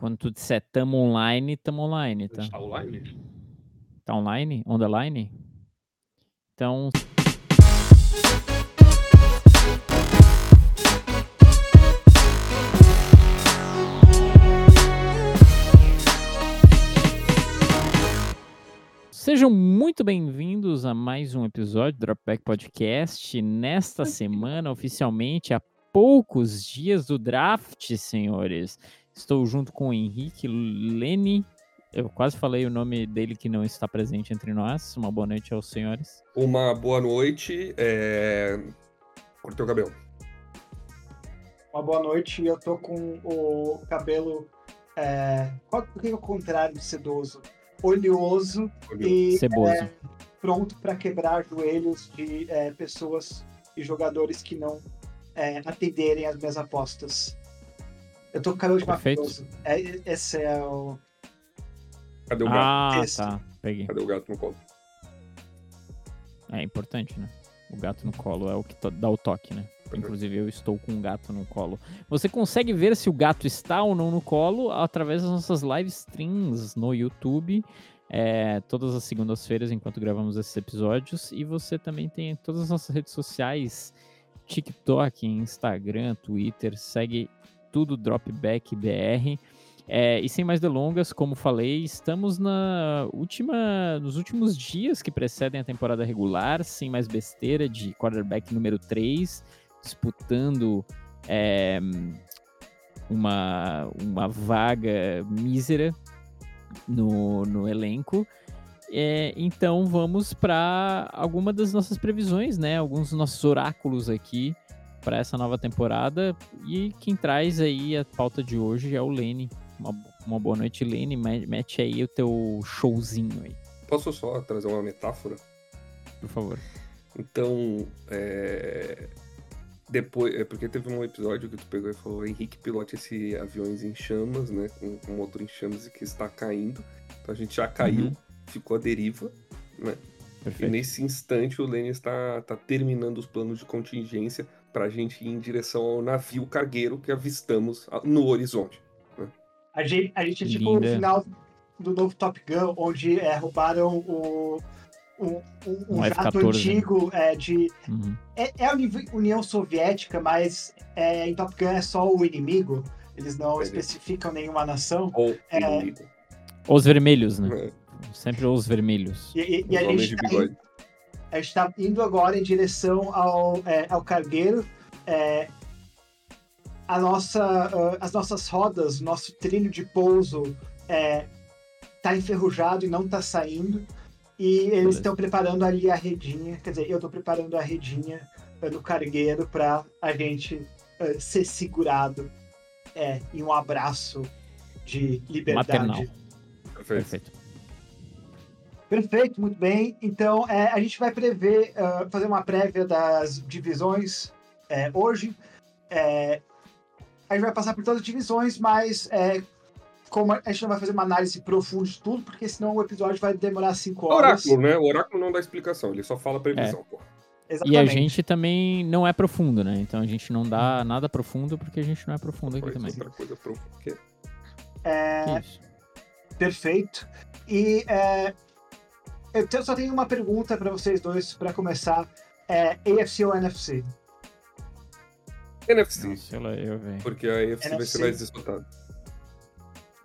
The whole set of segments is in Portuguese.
Quando tu disser tamo online, tamo online, tá? Tá online? Tá online? On the line? Então. Sejam muito bem-vindos a mais um episódio do Dropback Podcast. Nesta semana, oficialmente, há poucos dias do draft, senhores. Estou junto com o Henrique Lene. Eu quase falei o nome dele que não está presente entre nós. Uma boa noite aos senhores. Uma boa noite. É... Cortei o cabelo. Uma boa noite. Eu tô com o cabelo. É... Qual o que é o contrário de sedoso? Oleoso, e Ceboso. é, pronto para quebrar joelhos de é, pessoas e jogadores que não é, atenderem as minhas apostas. Eu tô com cabelo de Perfeito. mafioso. É, esse é o. Cadê o gato? Ah, Esse. tá. Peguei. Cadê o gato no colo? É importante, né? O gato no colo é o que dá o toque, né? Inclusive, eu estou com um gato no colo. Você consegue ver se o gato está ou não no colo através das nossas live streams no YouTube, é, todas as segundas-feiras, enquanto gravamos esses episódios. E você também tem todas as nossas redes sociais: TikTok, Instagram, Twitter. Segue tudo Dropback BR. É, e sem mais delongas, como falei, estamos na última, nos últimos dias que precedem a temporada regular, sem mais besteira, de quarterback número 3, disputando é, uma, uma vaga mísera no, no elenco. É, então vamos para alguma das nossas previsões, né? Alguns dos nossos oráculos aqui para essa nova temporada. E quem traz aí a pauta de hoje é o Lene. Uma, uma boa noite, Lene. Me- Mete aí o teu showzinho aí, Posso só trazer uma metáfora? por favor. Então, é... depois, é porque teve um episódio que tu pegou e falou, Henrique pilote esse aviões em chamas, né, com, com motor em chamas e que está caindo. Então a gente já caiu, Uhum. ficou à deriva, né? E Perfeito. nesse instante o Lenny está, tá terminando os planos de contingência para a gente ir em direção ao navio cargueiro que avistamos no horizonte. A gente, a gente é tipo Linda. o final do novo Top Gun, onde é, roubaram o. Um, um- um Um jato F-14, antigo é, de. Uhum. É, é a Uni- União Soviética, mas é, em Top Gun é só o inimigo. Eles não especificam nenhuma nação. Ou É. inimigo. Os vermelhos, né? né? Sempre os vermelhos. E, e- e a gente de tá bigode. A gente está indo agora em direção ao, é, ao cargueiro. É, a nossa, ah, as nossas rodas, nosso trilho de pouso está enferrujado e não está saindo. E eles estão preparando ali a redinha. Quer dizer, eu estou preparando a redinha ah, no cargueiro para a gente ah, ser segurado é, em um abraço de liberdade. Maternal. Perfeito. Perfeito. Perfeito, muito bem. Então, é, a gente vai prever, ah, fazer uma prévia das divisões é, hoje. É, a gente vai passar por todas as divisões, mas é, como a gente não vai fazer uma análise profunda de tudo, porque senão o episódio vai demorar cinco horas. Oráculo, né? O oráculo não dá explicação, ele só fala previsão, pô. E a Exatamente. gente também não é profundo, né? Então a gente não dá nada profundo porque a gente não é profundo aqui também. outra coisa pro... que- É, perfeito. E é, eu te- só tenho uma pergunta para vocês dois para começar. É, AFC ou NFC? NFC, Nossa, eu, eu, velho. porque a AFC vai NFC. ser mais disputada.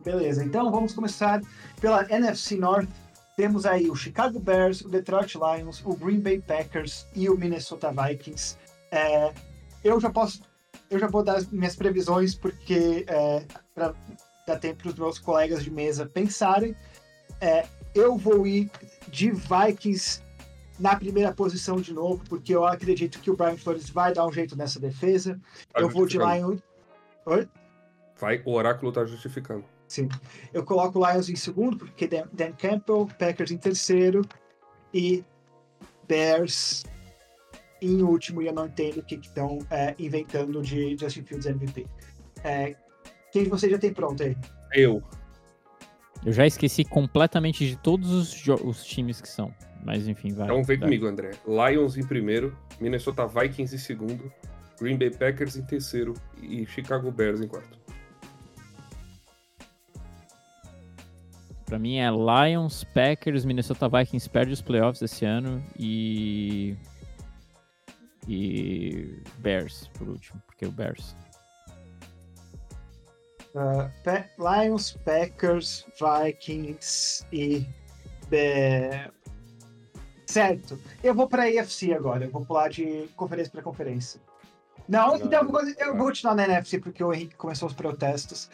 Beleza, então vamos começar pela NFC North. Temos aí o Chicago Bears, o Detroit Lions, o Green Bay Packers e o Minnesota Vikings. É, eu já posso, eu já vou dar as minhas previsões porque é, para dar tempo para os meus colegas de mesa pensarem. É, eu vou ir de Vikings na primeira posição de novo, porque eu acredito que o Brian Flores vai dar um jeito nessa defesa. Tá eu vou de. Lions. Oi? Vai, o oráculo tá justificando. Sim. Eu coloco o Lions em segundo, porque Dan, Campbell, Packers em terceiro e Bears em último. E eu não entendo o que estão inventando de Justin Fields MVP. É, quem de vocês já tem pronto aí? Eu. Eu já esqueci completamente de todos os, os times que são. Mas enfim, vai. Então vem vai. comigo, André. Lions em primeiro, Minnesota Vikings em segundo, Green Bay Packers em terceiro e Chicago Bears em quarto. Pra mim é Lions, Packers, Minnesota Vikings perde os playoffs esse ano e. E. Bears, por último, porque o Bears. Uh, Pa- Lions, Packers, Vikings e. é, Certo. Eu vou pra AFC agora. Eu vou pular de conferência pra conferência. Não, então eu vou, eu vou continuar na NFC porque o Henrique começou os protestos.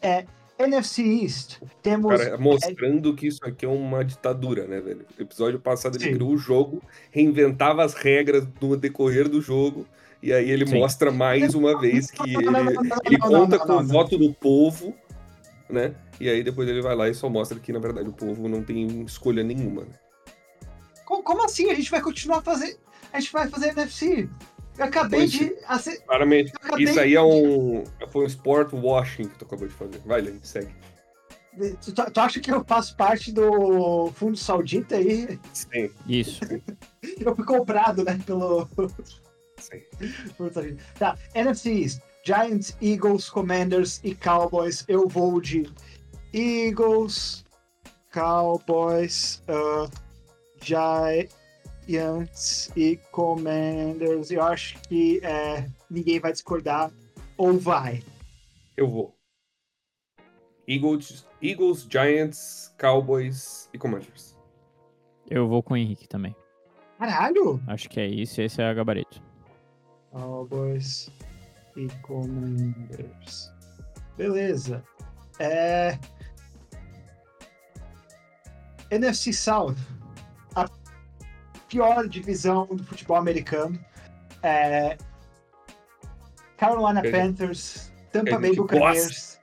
É, NFC East, temos. Cara, mostrando que isso aqui é uma ditadura, né, velho? No episódio passado ele Sim. criou o jogo, reinventava as regras no decorrer do jogo, e aí ele Sim. mostra mais uma vez que ele, ele conta com o voto do povo, né? E aí depois ele vai lá e só mostra que, na verdade, o povo não tem escolha nenhuma, né? Co- Como assim? A gente vai continuar fazer. A gente vai fazer NFC. Eu acabei Pois de. ace- Claramente, acabei isso aí é de- um. Foi um sport washing que tu acabou de fazer. Vai, Lenny, segue. Tu, tu acha que eu faço parte do fundo saudita aí? Sim, Isso. Eu fui comprado, né, pelo. Tá, NFC East. Giants, Eagles, Commanders e Cowboys. Eu vou de Eagles, Cowboys, uh, Giants e Commanders. Eu acho que é, ninguém vai discordar. Ou vai. Eu vou. Eagles, Eagles, Giants, Cowboys e Commanders. Eu vou com o Henrique também. Caralho! Acho que é isso, esse é o gabarito. Cowboys e Commanders. Beleza. É... NFC South. A pior divisão do futebol americano. É... Carolina Panthers, Tampa Bay Buccaneers,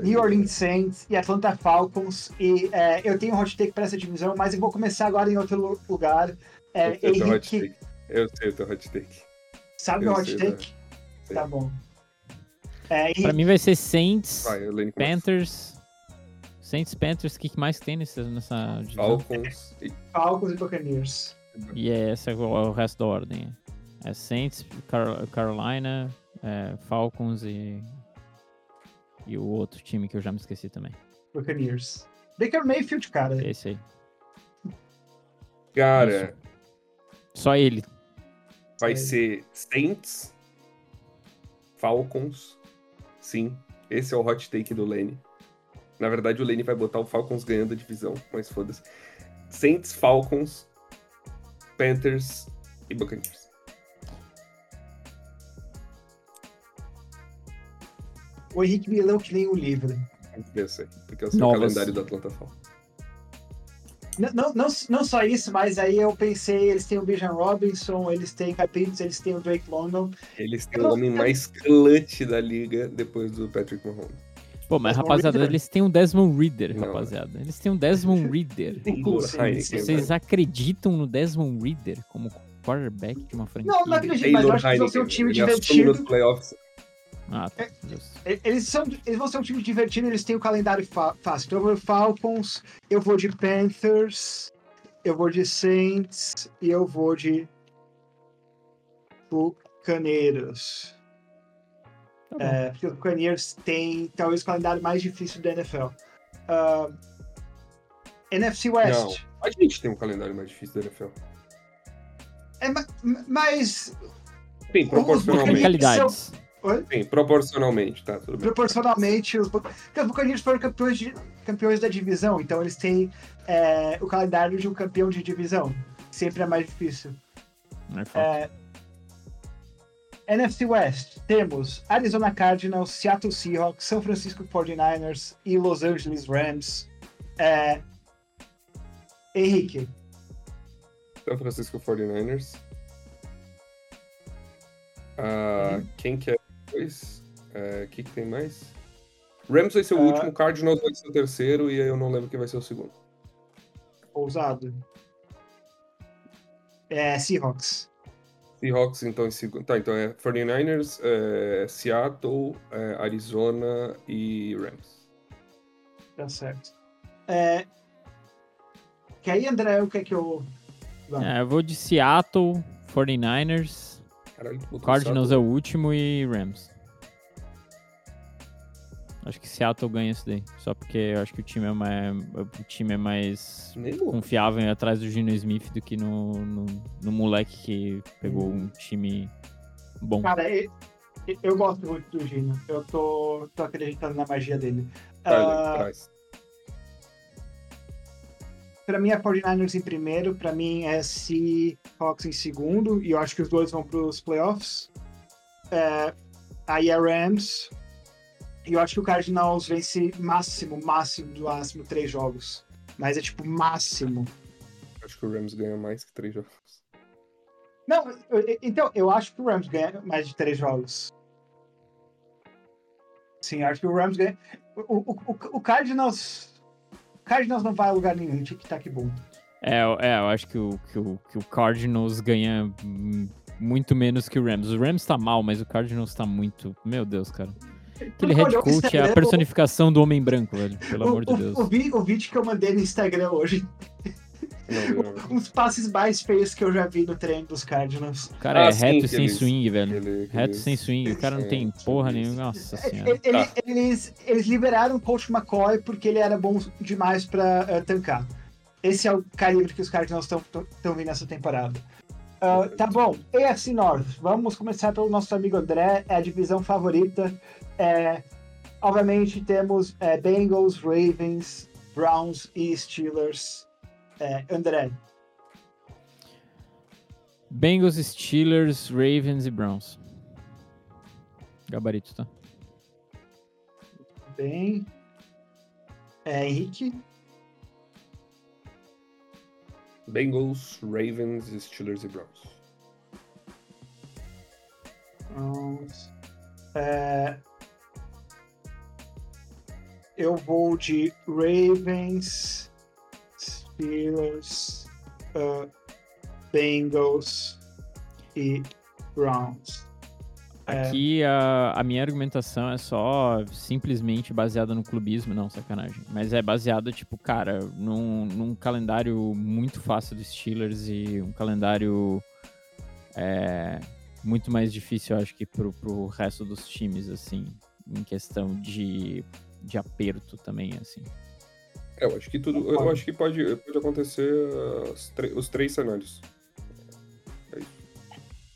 New Orleans Saints e Atlanta Falcons. E é, eu tenho um hot take para essa divisão, mas eu vou começar agora em outro lu- lugar. É, Eu Henrique, take. Eu sei o teu hot take. Sabe Eu o hot take? Sei. Tá bom. É, Pra mim vai ser Saints, Vai. Panthers. Saints, Panthers, o que mais tem nessa? Falcons e Falcons e Buccaneers. E é esse é o, resto da ordem. É Saints, Car- Carolina, é, Falcons e. E o outro time que eu já me esqueci também. Buccaneers. Baker Mayfield, cara. Esse aí. Cara, Só ele. Vai É. ser Saints, Falcons. Sim, esse é o hot take do Lenny. Na verdade, o Lenny vai botar o Falcons ganhando a divisão, mas foda-se. Saints, Falcons, Panthers e Buccaneers. O Henrique me leu que nem um livro. Eu sei, porque eu sei o calendário do Atlanta Falcons. Não, não, não, só isso, mas aí eu pensei, eles têm o Bijan Robinson, eles têm Capins, eles têm o Drake London. Eles têm Eu o homem mais clutch da liga depois do Patrick Mahomes. Pô, mas Desmond rapaziada, Reader. eles têm um Desmond Reader, Não. rapaziada. Eles têm um Desmond Reader. Vocês acreditam no Desmond Reader como quarterback de uma franquia? Não, não acredito, mas eu acho que eles vão ser um time divertido. nos playoffs. Ah, tá. Justo. E- Eles, são, eles vão ser um time divertido, eles têm o calendário fa- fácil. Então eu vou de Falcons, eu vou de Panthers, eu vou de Saints e eu vou de Bucaneiros. Tá. É, porque o Buccaneers tem talvez o calendário mais difícil da NFL. Ah, NFC West. A gente tem um calendário mais difícil da NFL. É, ma- mas Sim, proporcionalmente. Oi? Sim, proporcionalmente, tá, tudo bem. proporcionalmente os, porque os Buccaneers foram campeões, de- campeões da divisão, então eles têm é, o calendário de um campeão de divisão. Sempre é mais difícil. É. É, NFC West, temos Arizona Cardinals, Seattle Seahawks, São Francisco 49ers e Los Angeles Rams. É, Henrique, São Francisco 49ers. Ah, Uhum. Quem que é depois? O que, que tem mais? Rams vai ser o Ah. último, Cardinals vai ser o terceiro, e aí eu não lembro quem vai ser o segundo. ousado. É, Seahawks. Seahawks, então, em segundo. Tá, então é 49ers, é, Seattle, é, Arizona e Rams. Tá certo. É, que aí, André, o que é que eu. É, eu vou de Seattle, 49ers, Caralho, Cardinals é o último e Rams. Acho que Seattle ganha isso daí. Só porque eu acho que o time é mais, o time é mais confiável em ir atrás do Gino Smith do que no, no, no moleque que pegou um time bom. Cara, eu gosto muito do Gino. Eu tô, tô acreditando na magia dele. Tyler, Ah, traz. Pra mim é 49ers em primeiro, pra mim é Seahawks em segundo, e eu acho que os dois vão pros playoffs. É, aí é Rams, e eu acho que o Cardinals vence máximo, máximo do máximo três jogos. Mas é tipo máximo. Acho que o Rams ganha mais que três jogos. Não, eu- então, eu acho que o Rams ganha mais de três jogos. Sim, acho que o Rams ganha. O, o, o, o Cardinals. O Cardinals não vai a lugar nenhum, tic tac bom. É, eu- é, eu acho que o, que, o, que o Cardinals ganha muito menos que o Rams. O Rams tá mal, mas o Cardinals tá muito. Meu Deus, cara. Aquele head o coach é a personificação do homem branco, velho. Pelo o, amor de o- Deus. O, vi- o vídeo que eu mandei no Instagram hoje, Uns passes mais feios que eu já vi no treino dos Cardinals. O cara Ah, é sim, reto e sem eles- swing, velho. Aquele- Reto aqueles- sem swing. O cara não tem É, porra nenhuma. Nossa É, senhora. ele- Tá. eles, eles liberaram o Coach McCoy porque ele era bom demais pra eh, tancar. Esse é o calibre que os Cardinals estão vindo essa temporada. Ah, tá bom, AFC North. Vamos começar pelo nosso amigo André, é a divisão favorita. É, obviamente temos é, Bengals, Ravens, Browns e Steelers. É, André, Bengals, Steelers, Ravens e Browns. Gabarito, tá? bem. É, Henrique, Bengals, Ravens, Steelers e Browns. Browns. É, eu vou de Ravens, Steelers, ah, Bengals e Browns. É, Aqui a, a minha argumentação é só simplesmente baseada no clubismo, não, sacanagem. Mas é baseada, tipo, cara, num, num calendário muito fácil dos Steelers e um calendário é, muito mais difícil, eu acho, que pro, pro resto dos times, assim, em questão de, de aperto também, assim. É, eu acho que tudo. Eu acho que pode, pode acontecer uh, os, três cenários.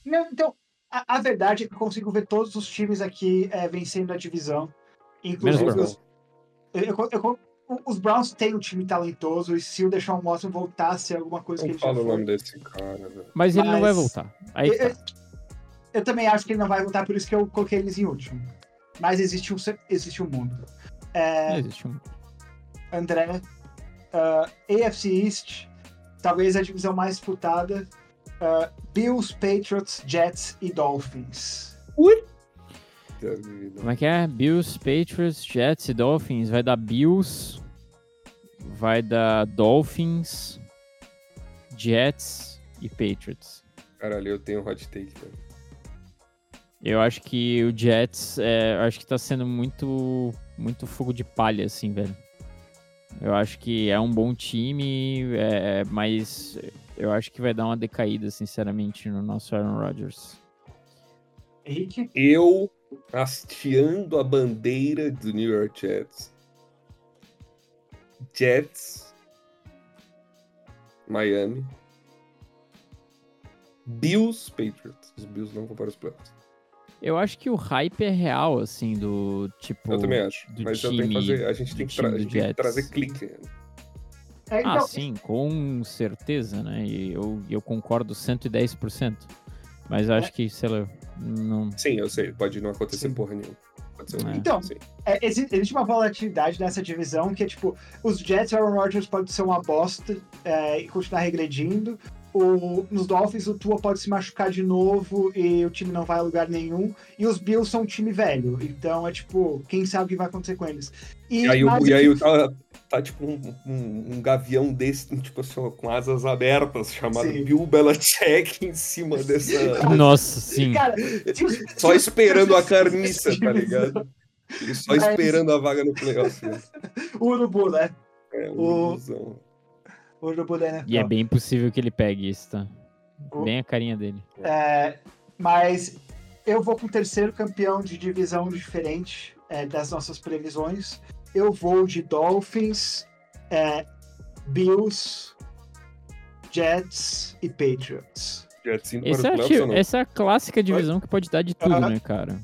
não, então, a, a verdade é que eu consigo ver todos os times aqui é, vencendo a divisão. Inclusive, Menos os, eu- eu- eu- os Browns têm um time talentoso e se o Deshaun Watson ser alguma coisa que Não ele já fala o nome desse cara, velho. Mas ele não vai voltar. Aí Eu, tá. eu- eu também acho que ele não vai voltar, por isso que eu coloquei eles em último. Mas existe um, existe um mundo. É, existe um. André, ah, AFC East, talvez a divisão mais disputada. ah, Bills, Patriots, Jets e Dolphins. Vida. Como é que é? Bills, Patriots, Jets e Dolphins. Vai dar Bills, vai dar Dolphins, Jets e Patriots. Caralho, eu tenho um hot take, velho. Eu acho que o Jets, é, eu acho que tá sendo muito, muito fogo de palha, assim, velho. Eu acho que é um bom time, é, mas eu acho que vai dar uma decaída, sinceramente, no nosso Aaron Rodgers. Henrique? Eu hasteando a bandeira do New York Jets. Jets. Miami. Bills, Patriots. Os Bills não vão para os playoffs. Eu acho que o hype é real, assim, do tipo. Eu também acho. do Mas eu tenho que time- fazer. A gente do tem que, a gente tem que Jets. trazer clique. É, Ah, então, sim, com certeza, né? E eu, eu concordo 110%. Mas eu acho que, sei lá, não. Sim, eu sei. Pode não acontecer Sim. porra nenhuma. Pode ser um É. Então, é, exi- existe uma volatilidade nessa divisão que é tipo, os Jets e Aaron Rodgers pode ser uma bosta é, e continuar regredindo. O, nos Dolphins, o Tua pode se machucar de novo e o time não vai a lugar nenhum. E os Bills são um time velho. Então é tipo, quem sabe o que vai acontecer com eles. E aí, o- e aí o- tá, tá tipo um, um- um gavião desse, tipo assim, com asas abertas, chamado Sim. Bill Belichick em cima dessa. Nossa, sim. Cara, os- Só os- esperando a os- carniça, tá ligado? Ele só Mas- esperando a vaga no playoff. né? O Urubu, né? É, um O- ilusão. O Urubu da NFL. E é bem possível que ele pegue isso, tá? O- Bem a carinha dele. É, mas eu vou com o terceiro campeão de divisão diferente, é, das nossas previsões. Eu vou de Dolphins, é, Bills, Jets e Patriots. Jets indo para Essa é, essa é a clássica divisão que pode dar de tudo, né, cara?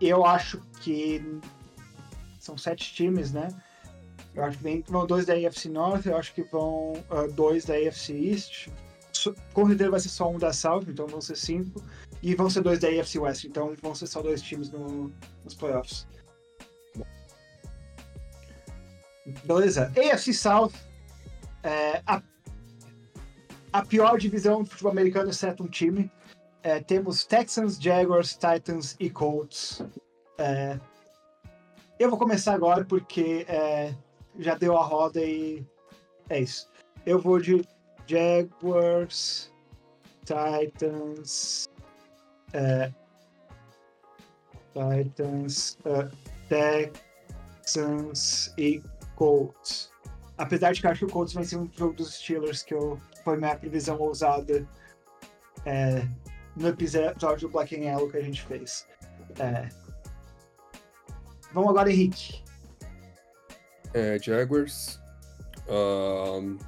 Eu acho que são sete times, né? Eu acho que vem, vão dois da AFC North, eu acho que vão ah, dois da AFC East. So- vai ser só um da South, então vão ser cinco. E vão ser dois da AFC West, então vão ser só dois times no- nos playoffs. Beleza. AFC South, é, a, a pior divisão do futebol americano, exceto um time. É, temos Texans, Jaguars, Titans e Colts. É, eu vou começar agora porque é, já deu a roda e é isso. Eu vou de Jaguars, Titans, é, Titans, é, Texans e Colts. Apesar de que eu acho que o Colts vai ser um jogo dos Steelers, que eu, foi minha previsão ousada é, no episódio do Black and Yellow que a gente fez. É. Vamos agora, Henrique. É, Jaguars. ahn,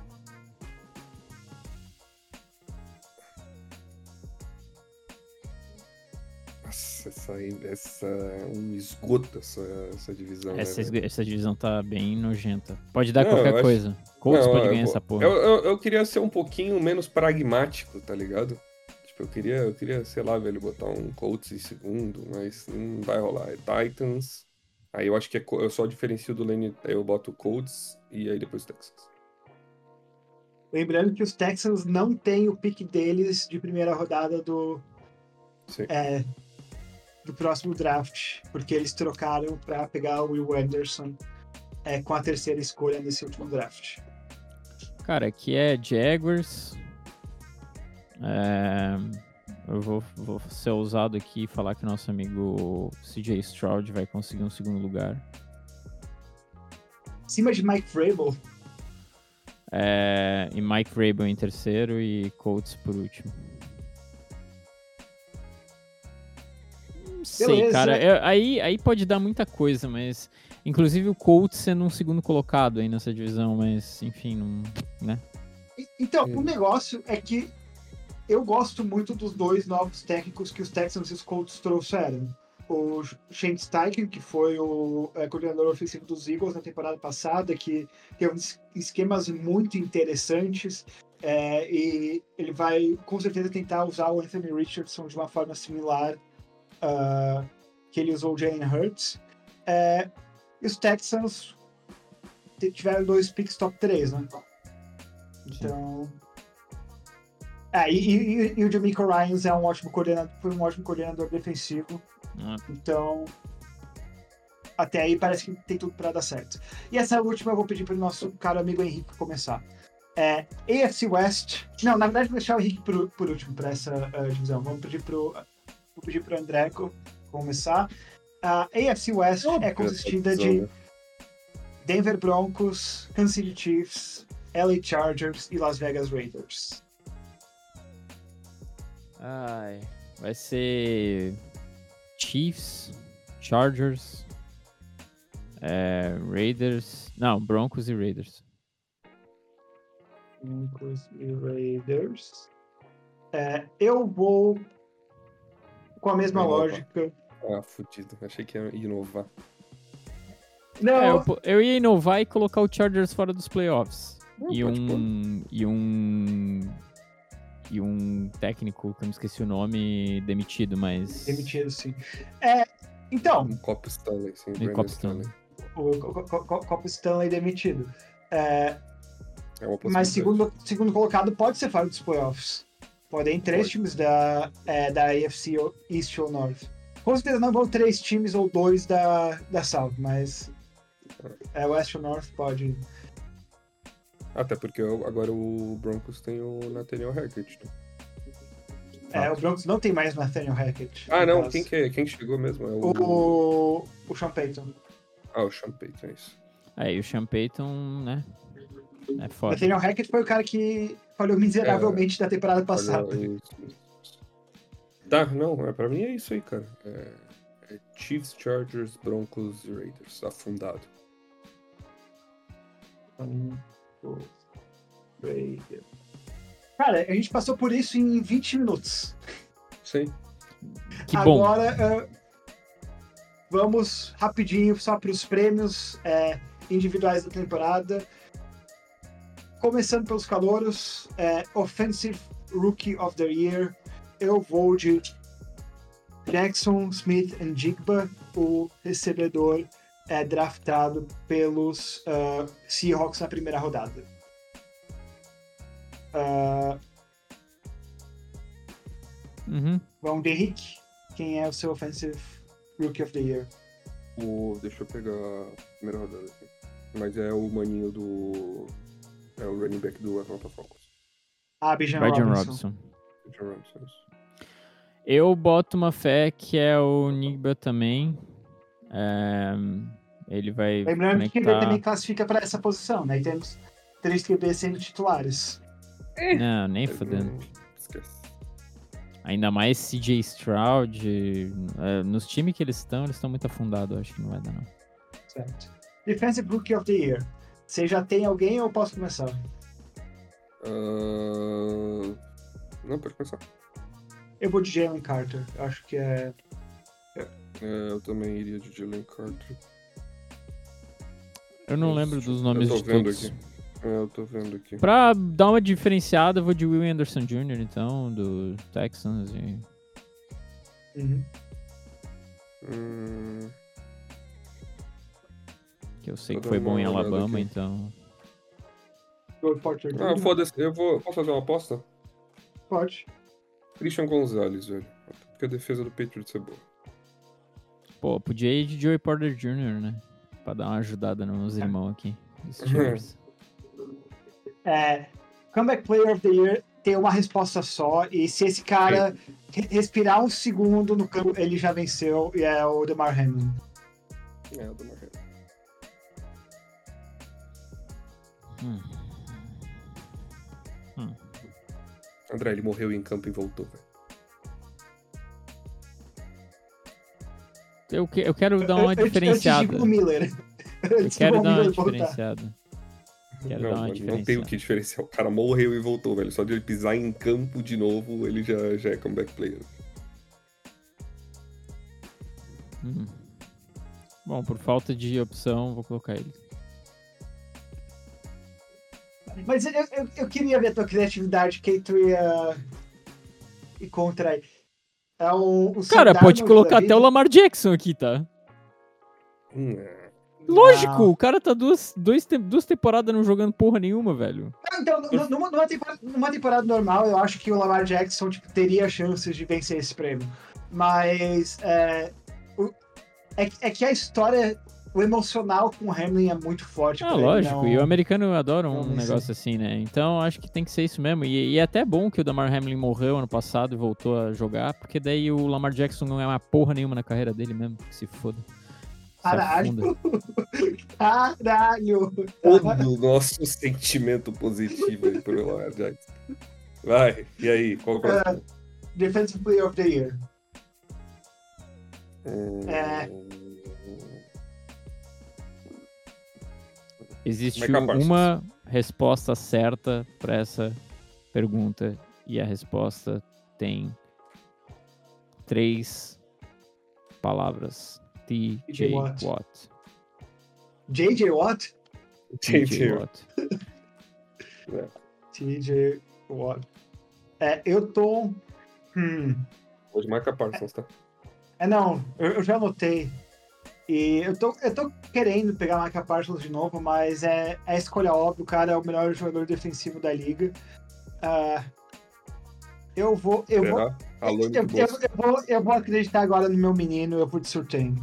Nossa, essa, essa é um esgoto, essa, essa divisão. né, Essa, velho? essa divisão tá bem nojenta. Pode dar Não, eu qualquer acho- coisa. Colts Não, pode eu ganhar vou- essa porra. Eu, eu, eu queria ser um pouquinho menos pragmático, tá ligado? Tipo, eu queria, eu queria, sei lá, velho, botar um Colts em segundo, mas não vai rolar. É Titans. Aí eu acho que é, eu só diferencio do Lane, aí eu boto Colts e aí depois Texans. Lembrando que os Texans não têm o pique deles de primeira rodada do, Sim. é, do próximo draft, porque eles trocaram para pegar o Will Anderson é, com a terceira escolha nesse último draft. Cara, aqui é Jaguars. É, Eu vou, vou ser ousado aqui e falar que nosso amigo CJ Stroud vai conseguir um segundo lugar. Acima de Mike Vrabel, É, E Mike Vrabel em terceiro e Colts por último. Não sei, Beleza. cara. eu- aí, aí pode dar muita coisa, mas. Inclusive o Colts sendo um segundo colocado aí nessa divisão, mas enfim, não. Né? Então, Hum. o negócio é que eu gosto muito dos dois novos técnicos que os Texans e os Colts trouxeram. O Shane Steichen, que foi o é, coordenador ofensivo dos Eagles na temporada passada, que tem uns esquemas muito interessantes. é, e ele vai, com certeza, tentar usar o Anthony Richardson de uma forma similar ah, que ele usou o Jalen Hurts. É, e os Texans tiveram dois picks top 3, né? Então. É, e, e- e o Jamico Ryans é um ótimo coordenador, foi um ótimo coordenador defensivo. Ah, Então. Até aí parece que tem tudo para dar certo. E essa última eu vou pedir para o nosso caro amigo Henrique começar. É, AFC West. Não, na verdade, vou deixar o Henrique por, por último para essa eh, divisão. Vamos pedir pro, vou pedir pro André co- começar. A AFC West é consistida de Denver Broncos, Kansas City Chiefs, LA Chargers e Las Vegas Raiders. Ai, vai ser Chiefs, Chargers, é, Raiders. Não, Broncos e Raiders. Broncos e Raiders. É, eu vou com a mesma Vai inovar. lógica. Ah, fudido. Achei que ia inovar. Não, É, eu, eu ia inovar e colocar o Chargers fora dos playoffs. Não, e pode pôr. um. E um. E um técnico, que eu me esqueci o nome, demitido, mas. demitido, sim. É, então, Um copo Stanley, sim. Brandon Cop Stanley. o Co- Co- Co- Copa Stanley demitido. É, É uma mas possibilidade. segundo, segundo colocado pode ser fora dos playoffs. Podem três Pode. times da, é, da AFC East ou North. Com certeza não vão três times ou dois da, da South, mas é, West ou North pode. Até porque agora o Broncos tem o Nathaniel Hackett. né? É, o Broncos não tem mais Nathaniel Hackett. Ah, não. caso. Quem, que é? quem chegou mesmo? É o... O, o Sean Payton. Ah, o Sean Payton, é isso. Aí o Sean Payton, né? É foda. Nathaniel Hackett foi o cara que falhou miseravelmente da temporada passada. Isso. Tá, não, é, pra mim é isso aí, cara. É, é Chiefs, Chargers, Broncos e Raiders, afundado. Cara, a gente passou por isso em 20 minutos. Sim. Que bom. Agora, eh, vamos rapidinho só para os prêmios eh, individuais da temporada. Começando pelos calouros, eh, Offensive Rookie of the Year, eu vou de Jackson Smith and Jigba, o recebedor é draftado pelos ah, Seahawks na primeira rodada. Ah, Uhum. vamos Henrique. Quem é o seu Offensive Rookie of the Year? O, deixa eu pegar a primeira rodada aqui. Mas é o maninho do. É o running back do Atlanta Falcons. Ah, Bijan Bijan Robinson. Robinson. Isso. Eu boto uma fé que é o Nigba também. É, ele vai Lembrando que ele conectar... também classifica para essa posição, né? E temos três QB sendo titulares. Não, nem fodendo. Esquece. Ainda mais CJ Stroud. é, nos times que eles estão, eles estão muito afundados. Acho que não vai dar, não. Certo. Defensive Rookie of the Year. Você já tem alguém ou posso começar? Ah, Não, pode começar. Eu vou de Jalen Carter. Acho que é. É, eu também iria de Jalen Carter. Eu não lembro dos nomes eu tô de vendo todos. aqui. É, eu tô vendo aqui. Pra dar uma diferenciada, eu vou de Will Anderson Jr., então, do Texans. E... Uhum. Hum, Que eu sei que foi bom em Alabama, aqui. então. Ah, foda-se. Eu vou. Posso fazer uma aposta? Pode. Christian Gonzalez, velho. Porque a defesa do Patriots é boa. Pô, podia ir de Joey Porter Jr., né? Pra dar uma ajudada nos irmãos aqui. Steelers. É, comeback Player of the Year tem uma resposta só, e se esse cara re- respirar um segundo no campo, ele já venceu, e é o DeMar Hamlin. É, o do Marrero. Hum. André, ele morreu em campo e voltou, velho. Eu, que- eu quero dar uma Antes- diferenciada. Antes Miller. Eu quero dar uma diferenciada. Quero não, dar uma mano, não tem o que diferenciar. O cara morreu e voltou, velho. Só de ele pisar em campo de novo, ele já, já é comeback player. Hum. Bom, por falta de opção, vou colocar ele. Mas eu, eu, eu queria ver a tua criatividade, que tu ia ir contra aí. É o, o Sam Cara, pode colocar até o? Lamar Jackson aqui, tá? Hum. Lógico, Não. o cara tá duas, dois, te- duas temporadas não jogando porra nenhuma, velho. Então, nu- numa, numa temporada, numa temporada normal, eu acho que o Lamar Jackson tipo, teria chances de vencer esse prêmio. Mas é, o- é, é que a história, o emocional com o Hamlin é muito forte. Ah, lógico. não- E o americano adora não um vencer. negócio assim, né? Então acho que tem que ser isso mesmo. E, e é até bom que o Damar Hamlin morreu ano passado e voltou a jogar, porque daí o Lamar Jackson não é uma porra nenhuma na carreira dele mesmo. Que se foda. Se Caralho. afunda. Caralho! Todo o nosso sentimento positivo aí pro Lamar Jackson. Vai, e aí, qual que é o próximo? Defensive Player of the Year. Hum, é. Existe Parsons. uma resposta certa pra essa pergunta. E a resposta tem três palavras. TJ Watt. Watt. JJ Watt? JJ Watt. TJ Watt. É, eu tô. Hum. Hoje marca Parsons, tá? É, não, eu, eu já anotei. E eu tô, eu tô querendo pegar Micah Parsons de novo, mas é, é a escolha óbvia, o cara é o melhor jogador defensivo da liga. Ah, eu vou. Eu vou? Alô, eu, eu, eu vou, eu vou acreditar agora no meu menino, eu vou de Surtain.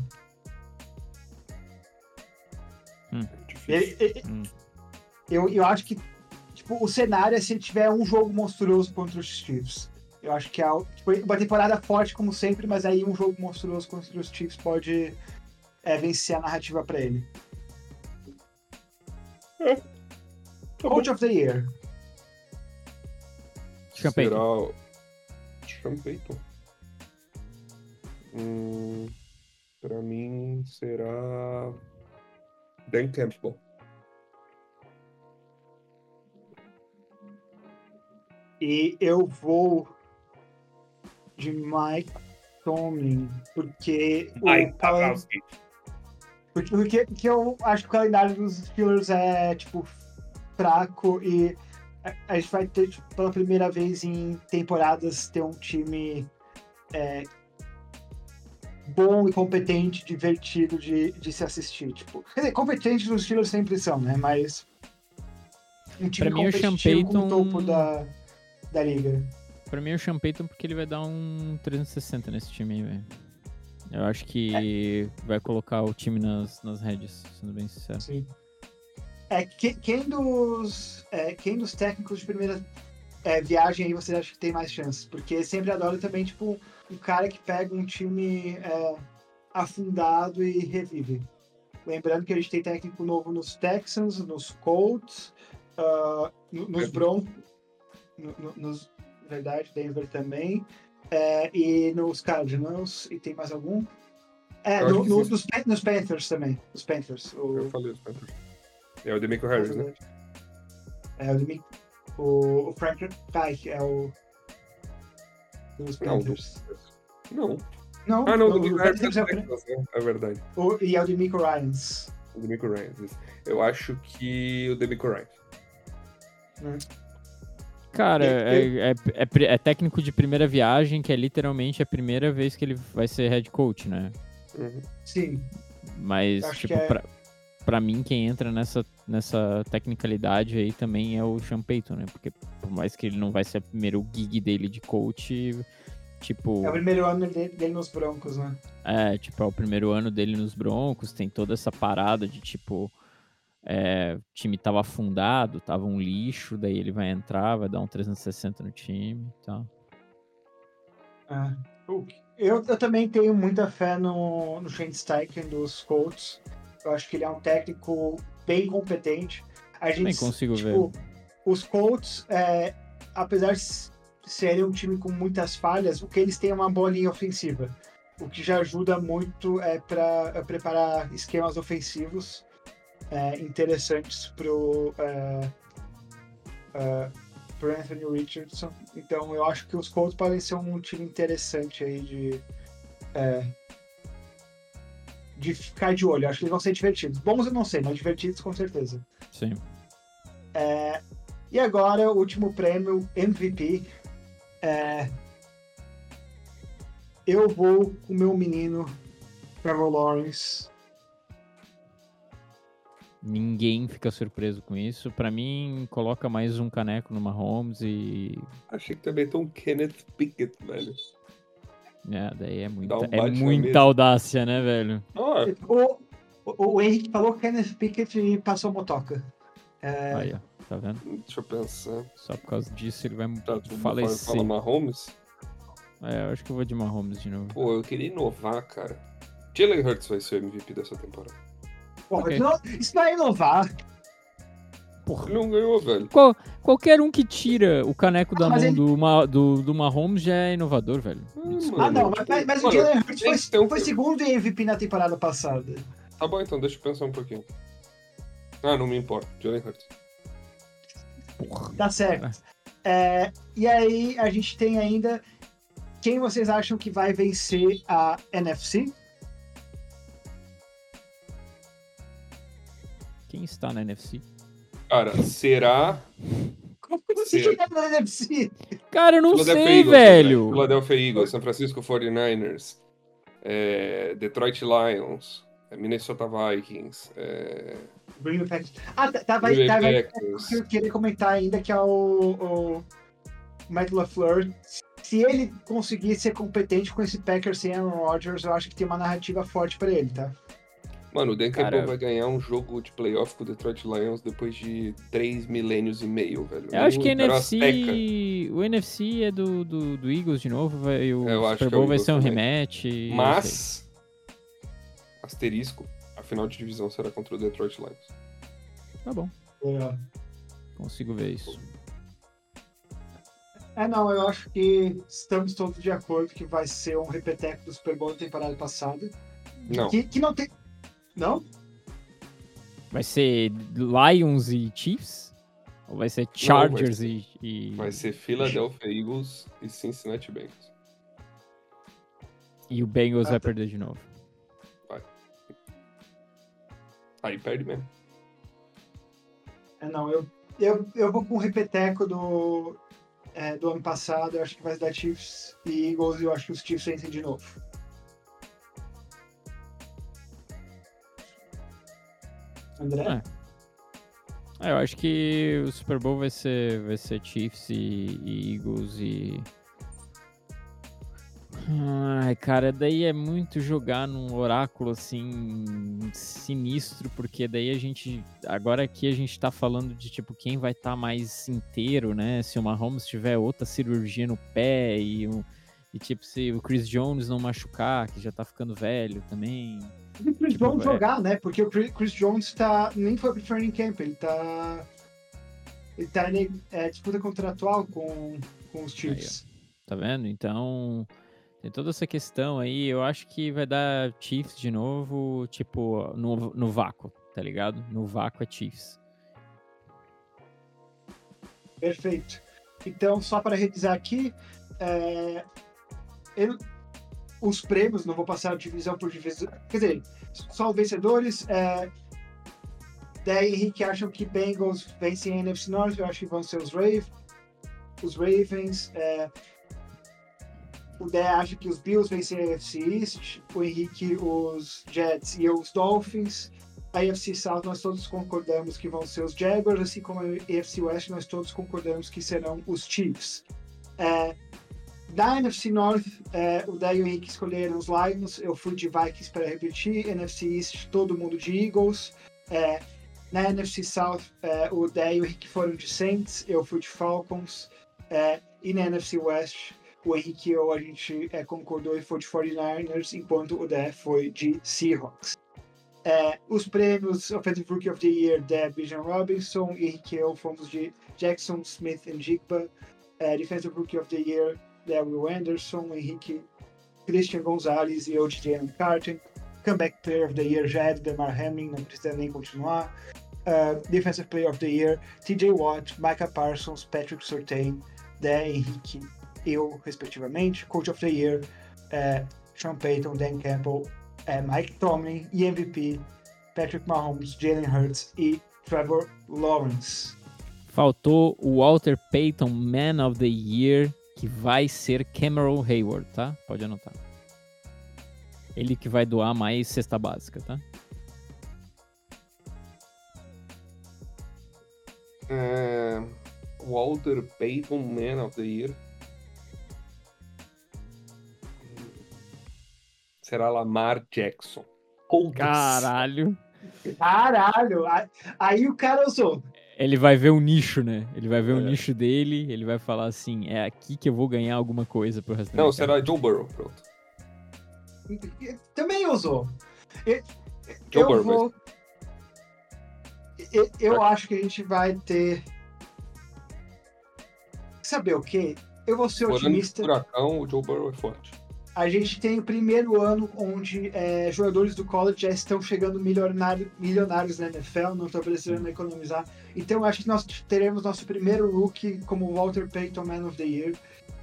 Difícil. Ele- ele- Hum. Eu, eu acho que tipo, o cenário é se ele tiver um jogo monstruoso contra os Chiefs. Eu acho que é tipo, uma temporada forte como sempre, mas aí um jogo monstruoso contra os Chiefs pode é, vencer a narrativa pra ele. Tá bom. Coach of the Year. Sean Payton. Será o... Sean Payton. Hum, pra mim será. Dan Campbell. E eu vou de Mike Tomlin, porque o Ai, calen- porque, porque, eu acho que o calendário dos Steelers é, tipo, fraco e a, gente vai ter, tipo, pela primeira vez em temporadas, ter um time é, bom e competente, divertido de, de se assistir. Tipo, quer dizer, competente os Steelers sempre são, né? Mas um time Pra mim, o Sean competitivo com o Payton- topo da, da liga. Pra mim é o Sean Payton porque ele vai dar um 360 nesse time aí, velho. Eu acho que vai colocar o time nas, nas rédeas, sendo bem sincero. Sim. É, que- quem dos, é, quem dos técnicos de primeira é, viagem aí você acha que tem mais chances? Porque sempre adoro também, tipo, um cara que pega um time é, afundado e revive. Lembrando que a gente tem técnico novo nos Texans, nos Colts, no- nos É. Broncos, no- no- nos, verdade, Denver também, é, e nos Cardinals, e tem mais algum? É, no- no- nos, nos Panthers também, os Panthers. o- Eu falei os Panthers. É o Demico Harris, né? É, o, Demi- o, o Frank Reich é o. Dos Não, do- Panthers. Não. Não, Ah, não, o o, Demico o Harris é é, do né? É verdade. o, e é o Demico Ryans. O Demico Ryan. isso. Eu acho que o Demico Ryan. Cara, é, é- é é técnico de primeira viagem, que é literalmente a primeira vez que ele vai ser head coach, né? Uhum. Sim, Mas, Acho tipo, é- pra, pra mim, quem entra nessa, nessa tecnicalidade aí também é o Sean Payton, né? Porque por mais que ele não vai ser o primeiro gig dele de coach, tipo... é o primeiro ano dele, dele nos Broncos, né? É, tipo, é o primeiro ano dele nos Broncos, tem toda essa parada de tipo. É, o time tava afundado, tava um lixo, daí ele vai entrar, vai dar um 360 no time e tal. É. Eu, eu também tenho muita fé no, no Shane Steichen dos Colts. Eu acho que ele é um técnico bem competente. A gente, Também consigo tipo, Os Colts, é, apesar de serem um time com muitas falhas, o que eles têm é uma boa linha ofensiva. O que já ajuda muito é para preparar esquemas ofensivos é, interessantes pro, é, é, pro Anthony Richardson. Então eu acho que os Colts podem ser um time interessante aí de. é, de ficar de olho. Acho que eles vão ser divertidos. Bons eu não sei, mas divertidos com certeza. Sim. É, e agora, o último prêmio, MVP. É, eu vou com o meu menino, Trevor Lawrence. Ninguém fica surpreso com isso. Pra mim, coloca mais um caneco no Mahomes e. Achei que também tem um Kenneth Pickett, velho. É, daí é muita, um é muita audácia, né, velho? O, o, o Henrique falou Kenneth Pickett e passou motoca. É, Aí, ó, tá vendo? deixa eu pensar. Só por causa disso ele vai Tá, tu falecer. fala Mahomes? É, eu acho que eu vou de Mahomes de novo. Pô, eu queria inovar, cara. Jalen Hurts vai ser o MVP dessa temporada. Porra, ok. isso, não, isso não é inovar. Porra. Ele não ganhou, velho. Qual- qualquer um que tira o caneco da Ah, mas mão ele- do, Ma- do, do Mahomes já é inovador, velho. Hum, desculpa. Ah, não, mas, mas o mano, Jalen Hurts foi, um- foi segundo em MVP na temporada passada. Tá bom, então, deixa eu pensar um pouquinho. Ah, não me importa. Jalen Hurts. Tá certo. É, e aí, a gente tem ainda. Quem vocês acham que vai vencer a NFC? Quem está na NFC? Cara, será Como que você chega na NFC? Cara, eu não Philadelphia sei, Eagles, né? velho. Philadelphia Eagles, San Francisco 49ers, é, Detroit Lions, é, Minnesota Vikings, é, Green Bay Packers. Ah, tá, tá, tá, vai, Packers. que eu queria comentar ainda que é o, o Matt LaFleur. Se ele conseguir ser competente com esse Packers sem Aaron Rodgers, eu acho que tem uma narrativa forte pra ele, tá? Mano, o Dan Cara- Campbell vai ganhar um jogo de playoff com o Detroit Lions depois de três milênios e meio, velho. Eu acho que o NFC. Azteca. O NFC é do, do, do Eagles de novo. Vai, e o É, eu acho Super que é o Bowl vai Eagles ser um também. rematch. é Mas, asterisco, a final de divisão será contra o Detroit Lions. Tá bom, É. consigo ver isso. É, não, eu acho que estamos todos de acordo que vai ser um repeteco do Super Bowl da temporada passada. Não. Que, que não tem. Não? Vai ser Lions e Chiefs? Ou vai ser Chargers e, e. Vai ser Philadelphia Eagles e Cincinnati Bengals. E o Bengals Ah, vai tá. perder de novo. Aí perde mesmo. É, não, eu, eu, eu vou com o repeteco do, é, do ano passado. Eu acho que vai dar Chiefs e Eagles e eu acho que os Chiefs vencem de novo. André? É. É, eu acho que o Super Bowl vai ser, vai ser Chiefs e, e Eagles e. Ai, cara, daí é muito jogar num oráculo assim sinistro, porque daí a gente. Agora aqui a gente tá falando de tipo quem vai estar mais inteiro, né? Se o Mahomes tiver outra cirurgia no pé e, e tipo se o Chris Jones não machucar, que já tá ficando velho também. E o Chris Tipo, Jones é- jogar, né? Porque o Chris Jones tá, nem foi pro training camp, ele tá. Ele tá em é, disputa contratual com, com os Chiefs. Tá vendo? Então, tem toda essa questão aí. Eu acho que vai dar Chiefs de novo, tipo, no, no vácuo, tá ligado? No vácuo é Chiefs. Perfeito. Então, só para revisar aqui, é, eu- os prêmios, não vou passar divisão por divisão. Quer dizer, só vencedores. É, daí, Henrique acham que Bengals vencem a NFC North, eu acho que vão ser os, Rav, os Ravens. É, o Dé acha que os Bills vencem a AFC East, o Henrique os Jets e os Dolphins. A AFC South nós todos concordamos que vão ser os Jaguars, assim como a AFC West nós todos concordamos que serão os Chiefs. É, NFC North, é, o Dé e o Henrique escolheram os Lions, eu fui de Vikings para repetir, NFC East todo mundo de Eagles. É, na NFC South, é, o Dé e o Henrique foram de Saints, eu fui de Falcons. É, e na NFC West, o Henrique e eu, a gente é, concordou e foi de 49ers, enquanto o Dé foi de Seahawks. É, os prêmios Offensive Rookie of the Year, Deb Bijan Robinson, e Henrique e eu fomos de Jackson Smith and Jigba. Defensive Rookie of the Year, Daryl Anderson, Henrique Christian Gonzalez e Jalen Carter. Comeback Player of the Year, já é Demar Hamlin, não precisa nem continuar. Uh, Defensive Player of the Year, TJ Watt, Micah Parsons, Patrick Surtain, Dé Henrique, eu, respectivamente. Coach of the Year, é, Sean Payton, Dan Campbell, é, Mike Tomlin e MVP, Patrick Mahomes, Jalen Hurts e Trevor Lawrence. Faltou o Walter Payton Man of the Year, que vai ser Cameron Hayward, tá? Pode anotar. Ele que vai doar mais cesta básica, tá? É, Walter Payton, Man of the Year. Será Lamar Jackson. Caralho. Caralho! Aí o cara usou. Ele vai ver o nicho, né? Ele vai ver o É. nicho dele, ele vai falar assim, é aqui que eu vou ganhar alguma coisa pro resto da Não, minha será Joe Burrow, pronto. Também usou. Eu, Joe eu Burrow, vou. Eu, eu acho que a gente vai ter. Saber o quê? Eu vou ser otimista. furacão, o Joe Burrow é forte. A gente tem o primeiro ano onde é, jogadores do college já estão chegando milionário, milionários na NFL, não estão precisando economizar. Então eu acho que nós teremos nosso primeiro rookie como Walter Payton Man of the Year.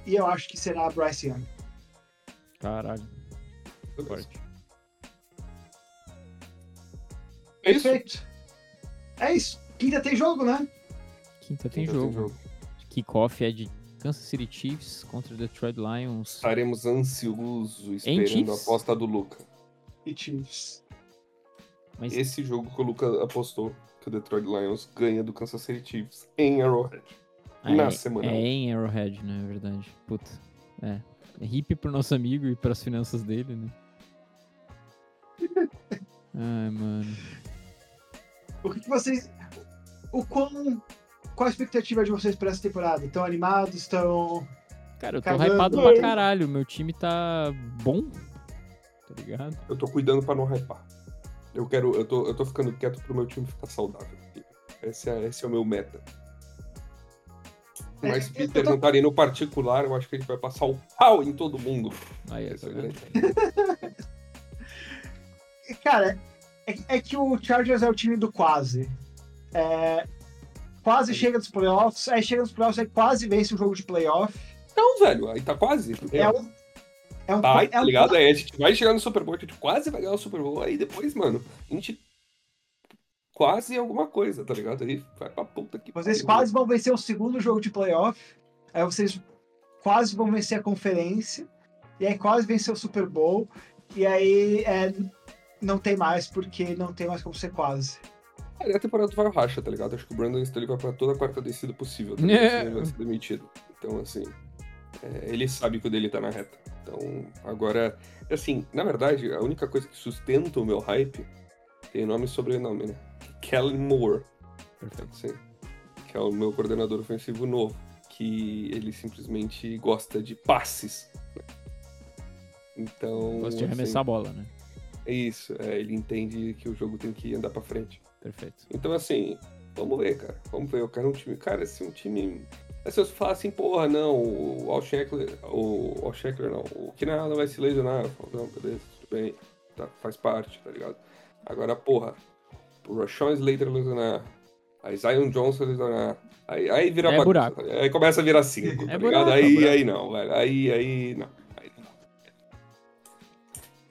E eu acho que será Bryce Young. Caralho, forte. É isso? Perfeito. É isso. Quinta tem jogo, né? Quinta tem Quinta jogo. Kickoff é de Kansas City Chiefs contra Detroit Lions. Estaremos ansiosos esperando a aposta do Luca. E Chiefs. Mas Esse jogo que o Luca apostou que o Detroit Lions ganha do Kansas City Chiefs em Arrowhead. é, na semana é em Arrowhead, né? É verdade. Puta. É. É hip pro nosso amigo e pras finanças dele, né? Ai, mano. O que, que vocês. O quão. Qual a expectativa de vocês para essa temporada? Estão animados? Estão. Cara, eu tô Cagando. hypado pra caralho. Meu time tá bom. Tá ligado? Eu tô cuidando pra não hypar. Eu quero. Eu tô, eu tô ficando quieto pro meu time ficar saudável. Esse é, esse é o meu meta. Mas É, Peter eu tô- não tá no particular, eu acho que ele vai passar o pau em todo mundo. Aí, tá é grande. Cara, é, é que o Chargers é o time do quase. É, quase chega dos playoffs, aí chega nos playoffs, aí quase vence um jogo de playoff. Não, velho, aí tá quase. É um. É um, Tá, é tá um- ligado? Aí a gente vai chegar no Super Bowl, a gente quase vai ganhar o Super Bowl, aí depois, mano, a gente quase alguma coisa, tá ligado? Aí vai pra puta que Vocês pariu. quase vão vencer o segundo jogo de playoff. Aí vocês quase vão vencer a conferência. E aí quase vencer o Super Bowl. E aí é, não tem mais, porque não tem mais como ser quase. Aí a temporada vai ao racha, tá ligado? Acho que o Brandon Staley vai pra toda a quarta descida possível, tá? É. Ele vai ser demitido. Então, assim, é, ele sabe que o dele tá na reta. Então, agora, assim, na verdade, a única coisa que sustenta o meu hype tem nome e sobrenome, né? Kellen Moore. Perfeito. Sim. Que é o meu coordenador ofensivo novo. Que ele simplesmente gosta de passes. né? Então. Gosto de assim, arremessar a bola, né? é isso. é, ele entende que o jogo tem que andar pra frente. Perfeito. Então, assim, vamos ver, cara. Vamos ver. Eu quero um time. Cara, se um time. Aí se eu falar assim, porra, não, o Al Sheckler, o Al Sheckler não, o Allen vai se lesionar. Eu falo, não, beleza, tudo bem, tá, faz parte, tá ligado? Agora, porra, o Rashawn Slater lesionar, a Zion Johnson lesionar, aí, aí vira É bagunça, buraco. tá? Aí começa a virar cinco, É tá ligado? buraco, é aí, buraco. aí não, velho, aí, aí não. Aí não.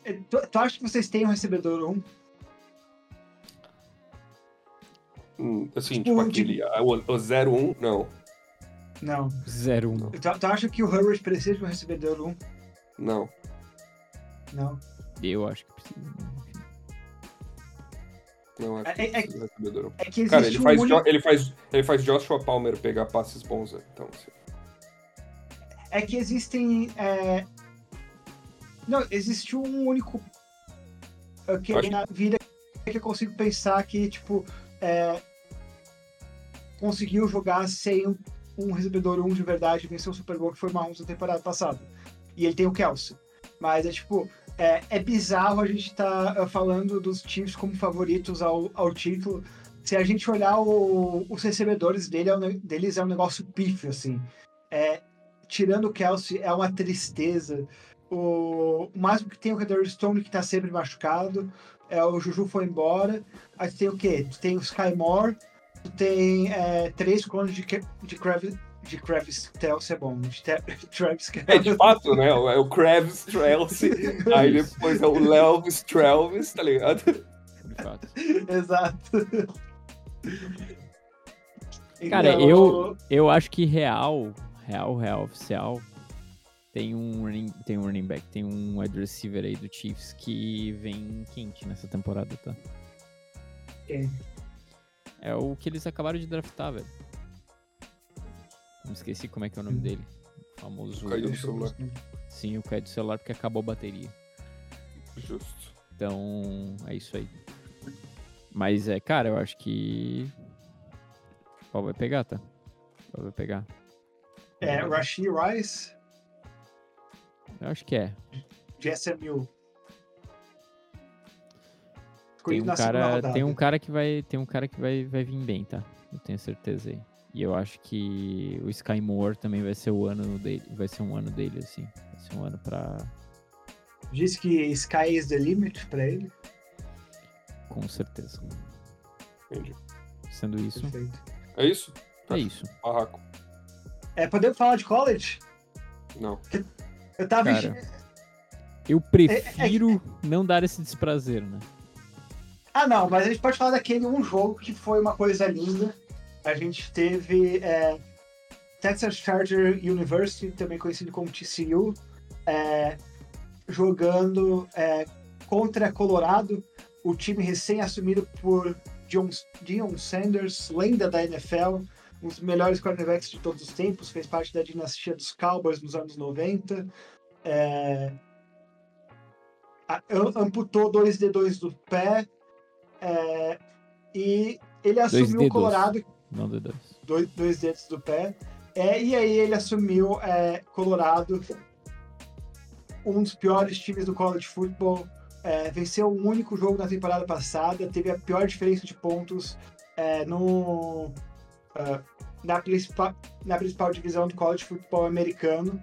É, Tu, tu acha que vocês têm um recebedor 1? Hum, assim, Tipo, tipo, aquele, ah, o, o 0-1, não, Não. 0-1. Tu, tu acha que o Hurry precisa de um recebedor 1? não. Não. Eu acho que precisa. Não, acho É- que é- precisa de recebedor. É que existe Cara, ele um faz, único... Ele, faz, ele faz Joshua Palmer pegar passes bons, então assim, É que existem. é, Não, existe um único é, que Eu acho- na vida que eu consigo pensar que, tipo, é, conseguiu jogar sem um, um recebedor 1 de verdade vencer o Super Bowl, que foi o Mahomes na temporada passada. E ele tem o Kelsey. Mas é tipo, é, é bizarro a gente tá é, falando dos Chiefs como favoritos ao, ao título. Se a gente olhar o- os recebedores dele, é um deles é um negócio pífio, assim. É, tirando o Kelsey, é uma tristeza. O, o máximo que tem é o Redor Stone, que tá sempre machucado. É, o Juju foi embora. Aí tu tem o quê? Tu tem o Sky Moore. Tu tem é, três clones de, de Kravis. De Kravis Kelsey é bom. De Te- Travis É de Kelsey. fato, né? É o Kravs Trelce, aí depois é o Lelvis Trelvis, tá ligado? De fato. Exato. Cara, Então, eu, eu acho que real, real, real, oficial, tem um, running, tem um running back, tem um wide receiver aí do Chiefs que vem quente nessa temporada, tá? Quem? É o que eles acabaram de draftar, velho. Não esqueci como é que é o nome Hum. dele. O famoso. Caiu do celular. Sim, o caiu do celular porque acabou a bateria. Justo. Então, é isso aí. Mas é, cara, eu acho que. Qual vai pegar, tá? Qual vai pegar? É, Rashid Rice Eu acho que é. de SMU. Tem Escolhido um cara, tem um cara que vai, tem um cara que vai, vai vir bem, tá? Eu tenho certeza aí. E eu acho que o Sky Moore também vai ser o ano dele, vai ser um ano dele assim. Vai ser um ano pra Diz que Sky is the limit pra ele. com certeza. Entendi. Sendo isso, Perfeito. É isso? é isso. Barraco. É, podemos falar de college? Não. Eu tava. Cara, Eu prefiro não dar esse desprazer, né? Ah, não, mas a gente pode falar daquele um jogo que foi uma coisa linda. A gente teve é, Texas Charger University, também conhecido como TCU, é, jogando é, contra Colorado, o time recém-assumido por John, Deion Sanders, lenda da NFL, um dos melhores quarterbacks de todos os tempos, fez parte da dinastia dos Cowboys nos anos 90. É, amputou dois dedos do pé é, e ele assumiu o. Colorado Não de dois. dois, dedos do pé. É, e aí ele assumiu é, Colorado, um dos piores times do college football. É, venceu o único jogo na temporada passada, teve a pior diferença de pontos é, no uh, na, principal, na principal divisão do college futebol americano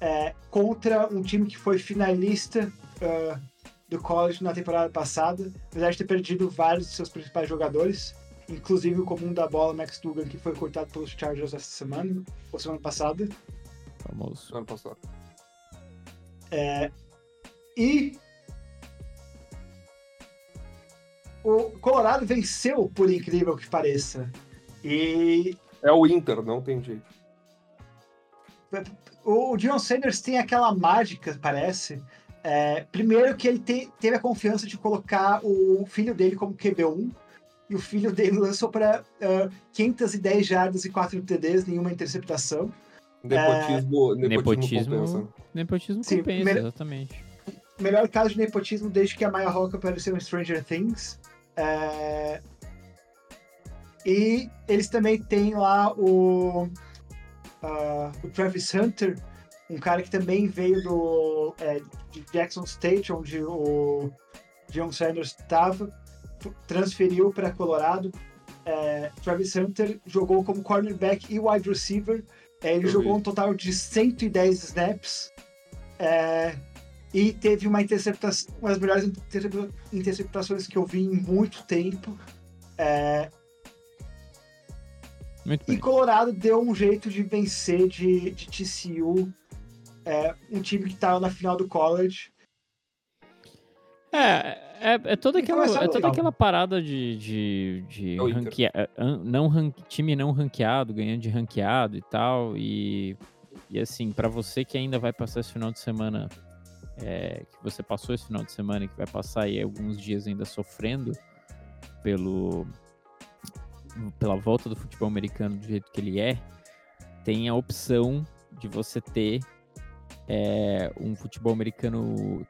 é, contra um time que foi finalista uh, do college na temporada passada, apesar de ter perdido vários de seus principais jogadores, inclusive o comum da bola, Max Dugan, que foi cortado pelos Chargers essa semana, ou semana passada. Famoso. Ano passado. É, e o Colorado venceu, por incrível que pareça. E É o Inter, não tem jeito. o Dion Sanders tem aquela mágica, parece. É, primeiro que ele te- teve a confiança de colocar o filho dele como QB1. E o filho dele lançou para 510 jardas e 4 TDs, nenhuma interceptação. Nepotismo, nepotismo, compensa. Nepotismo, Sim, compensa, primeiro- exatamente. melhor caso de nepotismo desde que a Maya Roca apareceu em Stranger Things. É, E eles também têm lá o, ah, o Travis Hunter, um cara que também veio do é, de Jackson State, onde o John Sanders estava, transferiu para Colorado. É, Travis Hunter jogou como cornerback e wide receiver. É, ele Eu jogou vi. um total de 110 snaps. É, e teve uma interceptação, uma das melhores intercepta- interceptações que eu vi em muito tempo. É, Muito e bem. Colorado deu um jeito de vencer de, de TCU, é, um time que estava na final do college. É, é, é toda E aquela, é toda aquela parada de, de, de É ranquea- é, não ran- time não ranqueado, ganhando de ranqueado e tal. E, e assim, pra você que ainda vai passar esse final de semana, é, que você passou esse final de semana e que vai passar aí alguns dias ainda sofrendo pelo pela volta do futebol americano do jeito que ele é, tem a opção de você ter é, um futebol americano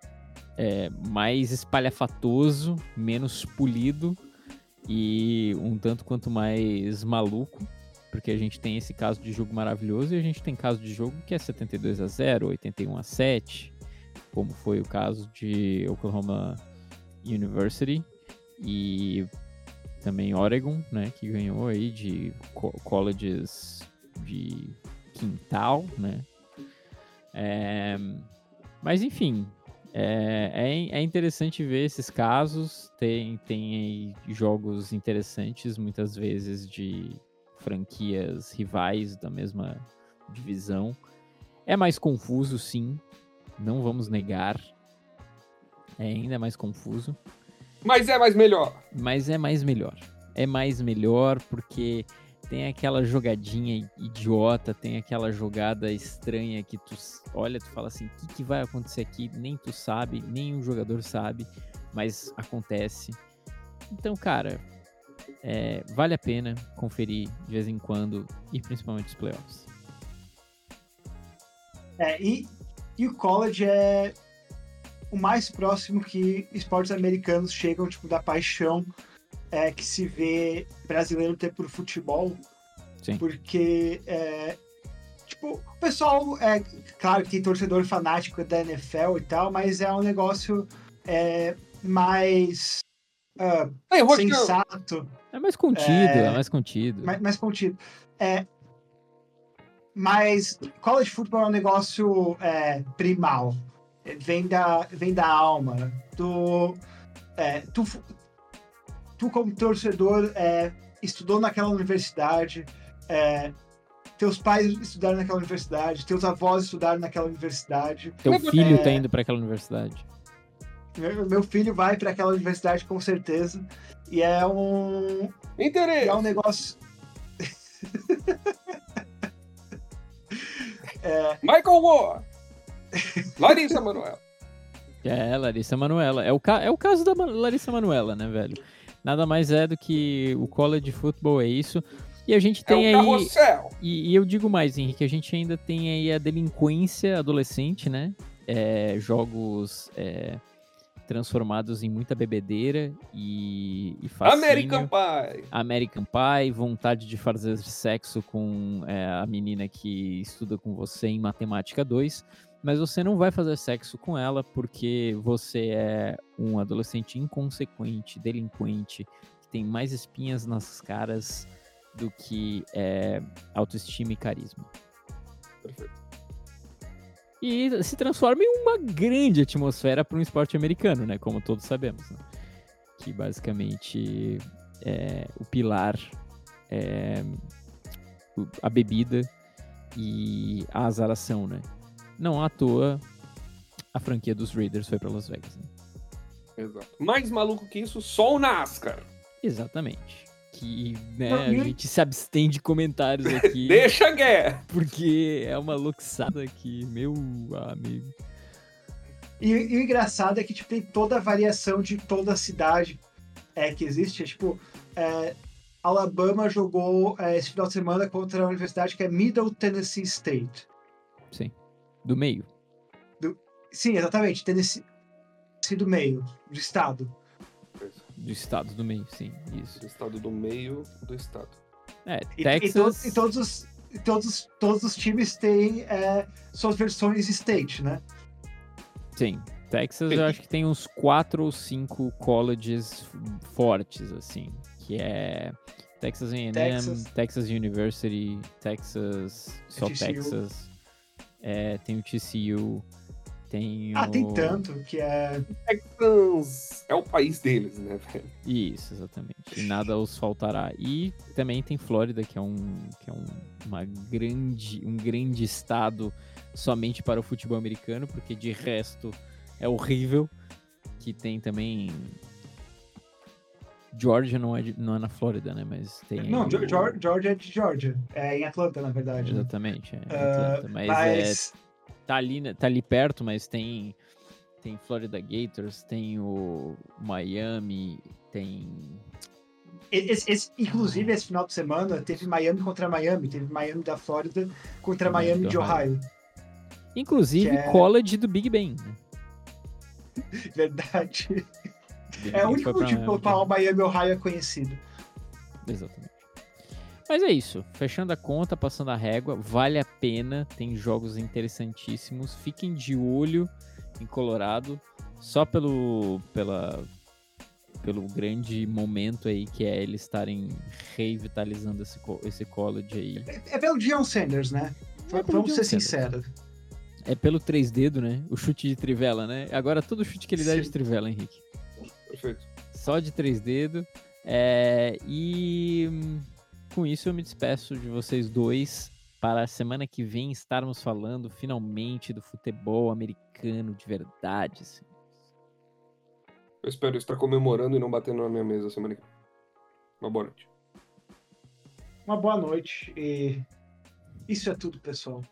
é, mais espalhafatoso, menos polido e um tanto quanto mais maluco, porque a gente tem esse caso de jogo maravilhoso e a gente tem caso de jogo que é 72 a 0, 81 a 7, como foi o caso de Oklahoma University e também Oregon, né, que ganhou aí de co- colleges de quintal, né? É, mas enfim, é, é, é interessante ver esses casos. Tem, tem jogos interessantes, muitas vezes de franquias rivais da mesma divisão. É mais confuso, sim. Não vamos negar. É ainda mais confuso. Mas é mais melhor. Mas é mais melhor. É mais melhor porque tem aquela jogadinha idiota, tem aquela jogada estranha que tu olha, tu fala assim, o que, que vai acontecer aqui? Nem tu sabe, nem o jogador sabe, mas acontece. Então, cara, é, vale a pena conferir de vez em quando e principalmente os playoffs. É, e, e o college é o mais próximo que esportes americanos chegam, tipo, da paixão é, que se vê brasileiro ter por futebol. Sim. Porque, é, tipo, o pessoal, é claro que tem torcedor fanático da NFL e tal, mas é um negócio é, mais Aí, Rocha, sensato. É mais contido, é, É, mais contido. mais, mais contido. É, mas college football é um negócio é, primal. É, Vem da, vem da alma. Tu, é, tu, tu como torcedor, é, estudou naquela universidade, é, teus pais estudaram naquela universidade, teus avós estudaram naquela universidade. Teu É, filho tá é. indo pra aquela universidade. Meu, meu filho vai para aquela universidade com certeza. E é um, interesse. É um negócio. Michael Moore. Larissa Manoel. É, Larissa Manuela. É o, ca- é o caso da Larissa Manuela, né, velho? Nada mais é do que o college football é isso. E a gente É tem o aí. carrossel. E, e eu digo mais, Henrique, a gente ainda tem aí a delinquência adolescente, né? É, jogos é, transformados em muita bebedeira e, e fascínio. American Pie. American Pie, vontade de fazer sexo com é, a menina que estuda com você em Matemática 2, mas você não vai fazer sexo com ela porque você é um adolescente inconsequente, delinquente, que tem mais espinhas nas caras do que é, autoestima e carisma. Perfeito. E se transforma em uma grande atmosfera para um esporte americano, né? Como todos sabemos. Né? Que basicamente é, o pilar é a bebida e a azaração, né? Não à toa a franquia dos Raiders foi para Las Vegas. Né? Exato. Mais maluco que isso, só o NASCAR. Exatamente. Que né, a gente se abstém de comentários aqui. Deixa a guerra! Porque é uma luxada aqui, meu amigo. E, e, o engraçado é que tipo, tem toda a variação de toda a cidade é, que existe. É, tipo, é, Alabama jogou é, esse final de semana contra a universidade que é Middle Tennessee State. Sim. Do meio. Do, sim, exatamente. Tennessee do meio, do estado. Do estado do meio, sim. Isso. Do estado do meio do estado. É, e, Texas... E, e, to, e todos, os, todos, todos os times têm é, suas versões state, né? Sim. Texas eu acho que tem uns quatro ou cinco colleges fortes, assim. Que é Texas A&M, Texas. Texas. University, Texas, só. Texas. É, tem o TCU, tem Ah, o... tem tanto que é. Texas é o país deles, né, velho? Isso, exatamente. E nada os faltará. E também tem Flórida, que é um, que é um, uma grande, um grande estado somente para o futebol americano, porque de resto é horrível. Que tem também Georgia não é, de, não é na Flórida, né? Mas tem. Não, o... Georgia é de Georgia. É em Atlanta, na verdade. Né? Exatamente. É Atlanta, uh, mas, mas... É, tá, ali, tá ali perto, mas tem. Tem Florida Gators, tem o Miami, tem. Esse, esse, inclusive, esse final de semana teve Miami contra Miami, teve Miami da Flórida contra Miami de Ohio. Ohio. Inclusive, é... college do Big Ben. Né? Verdade. É o único motivo pelo qual o Miami Ohio é conhecido. Exatamente. Mas é isso. Fechando a conta, passando a régua, vale a pena. Tem jogos interessantíssimos. Fiquem de olho em Colorado, só pelo, pela, pelo grande momento aí que é eles estarem revitalizando esse, esse college aí. É, é pelo Dion Sanders, né? É Vamos ser sinceros. É pelo três dedos, né? O chute de trivela, né? Agora todo chute que ele dá é de trivela, Henrique. Perfeito. Só de três dedos. É, e com isso eu me despeço de vocês dois para a semana que vem estarmos falando finalmente do futebol americano de verdade. Eu espero estar comemorando e não batendo na minha mesa semana que vem. Uma boa noite. Uma boa noite e isso é tudo, pessoal.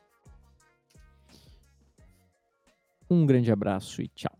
Um grande abraço e tchau.